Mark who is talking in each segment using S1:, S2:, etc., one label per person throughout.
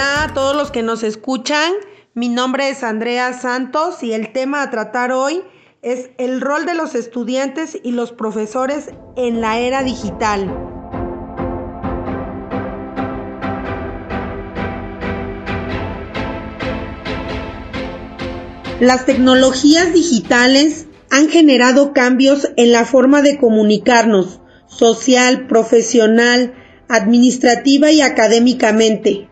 S1: Hola a todos los que nos escuchan. Mi nombre es Andrea Santos y el tema a tratar hoy es el rol de los estudiantes y los profesores en la era digital. Las tecnologías digitales han generado cambios en la forma de comunicarnos, social, profesional, administrativa y académicamente.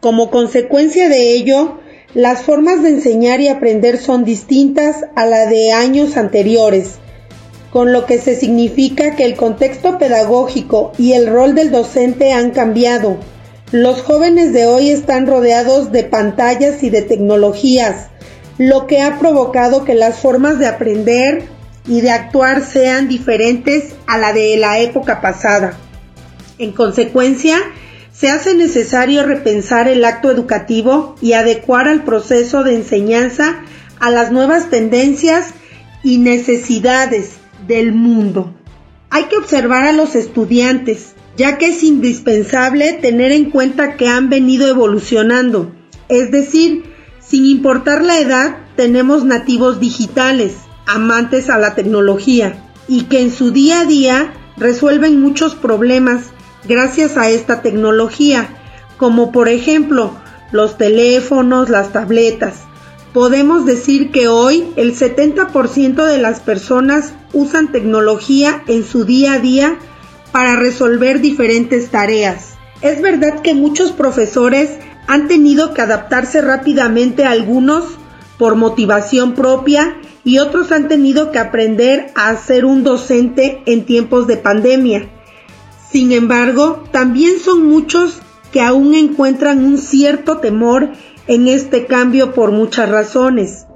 S1: Como consecuencia de ello, las formas de enseñar y aprender son distintas a la de años anteriores, con lo que se significa que el contexto pedagógico y el rol del docente han cambiado. Los jóvenes de hoy están rodeados de pantallas y de tecnologías, lo que ha provocado que las formas de aprender y de actuar sean diferentes a la de la época pasada. En consecuencia, se hace necesario repensar el acto educativo y adecuar al proceso de enseñanza a las nuevas tendencias y necesidades del mundo. Hay que observar a los estudiantes, ya que es indispensable tener en cuenta que han venido evolucionando, es decir, sin importar la edad, tenemos nativos digitales, amantes a la tecnología, y que en su día a día resuelven muchos problemas gracias a esta tecnología, como por ejemplo los teléfonos, las tabletas. Podemos decir que hoy el 70% de las personas usan tecnología en su día a día para resolver diferentes tareas. Es verdad que muchos profesores han tenido que adaptarse rápidamente algunos por motivación propia y otros han tenido que aprender a ser un docente en tiempos de pandemia. Sin embargo, también son muchos que aún encuentran un cierto temor en este cambio por muchas razones.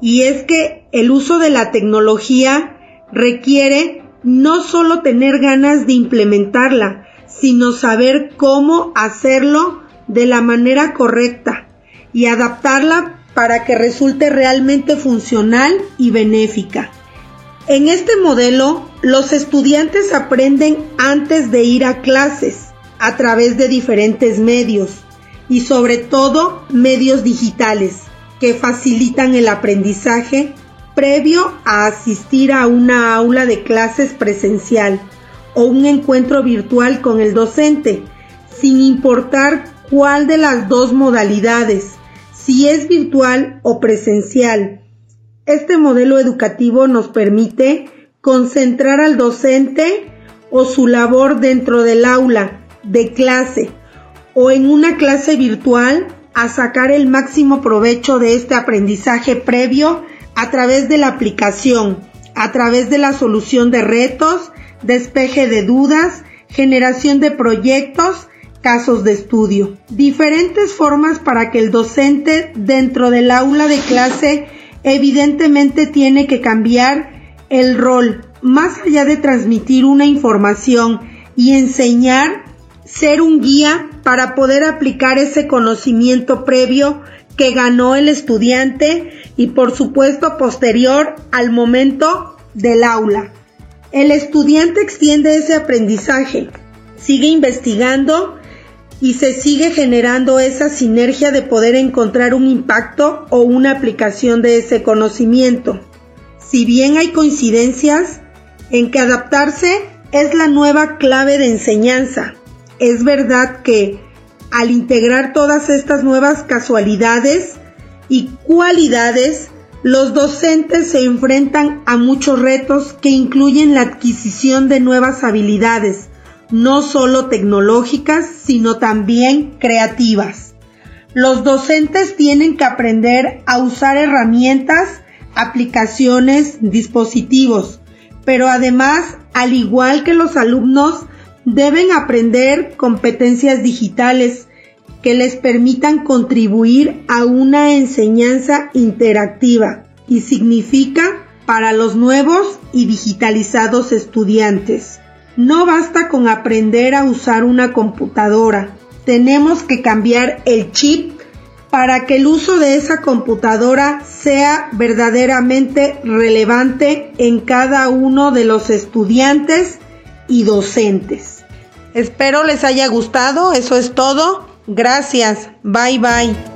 S1: Y es que el uso de la tecnología requiere no solo tener ganas de implementarla, sino saber cómo hacerlo de la manera correcta y adaptarla para que resulte realmente funcional y benéfica. En este modelo, los estudiantes aprenden antes de ir a clases a través de diferentes medios y sobre todo medios digitales que facilitan el aprendizaje previo a asistir a una aula de clases presencial o un encuentro virtual con el docente, sin importar cuál de las dos modalidades, si es virtual o presencial. Este modelo educativo nos permite concentrar al docente o su labor dentro del aula de clase o en una clase virtual a sacar el máximo provecho de este aprendizaje previo a través de la aplicación, a través de la solución de retos, despeje de dudas, generación de proyectos casos de estudio. Diferentes formas para que el docente dentro del aula de clase evidentemente tiene que cambiar el rol, más allá de transmitir una información y enseñar, ser un guía para poder aplicar ese conocimiento previo que ganó el estudiante y por supuesto posterior al momento del aula. El estudiante extiende ese aprendizaje, sigue investigando y se sigue generando esa sinergia de poder encontrar un impacto o una aplicación de ese conocimiento. Si bien hay coincidencias en que adaptarse es la nueva clave de enseñanza, es verdad que al integrar todas estas nuevas casualidades y cualidades, los docentes se enfrentan a muchos retos que incluyen la adquisición de nuevas habilidades, no solo tecnológicas, sino también creativas. Los docentes tienen que aprender a usar herramientas, aplicaciones, dispositivos, pero además, al igual que los alumnos, deben aprender competencias digitales que les permitan contribuir a una enseñanza interactiva y significa para los nuevos y digitalizados estudiantes. No basta con aprender a usar una computadora. Tenemos que cambiar el chip para que el uso de esa computadora sea verdaderamente relevante en cada uno de los estudiantes y docentes. Espero les haya gustado, eso es todo. Gracias. Bye bye.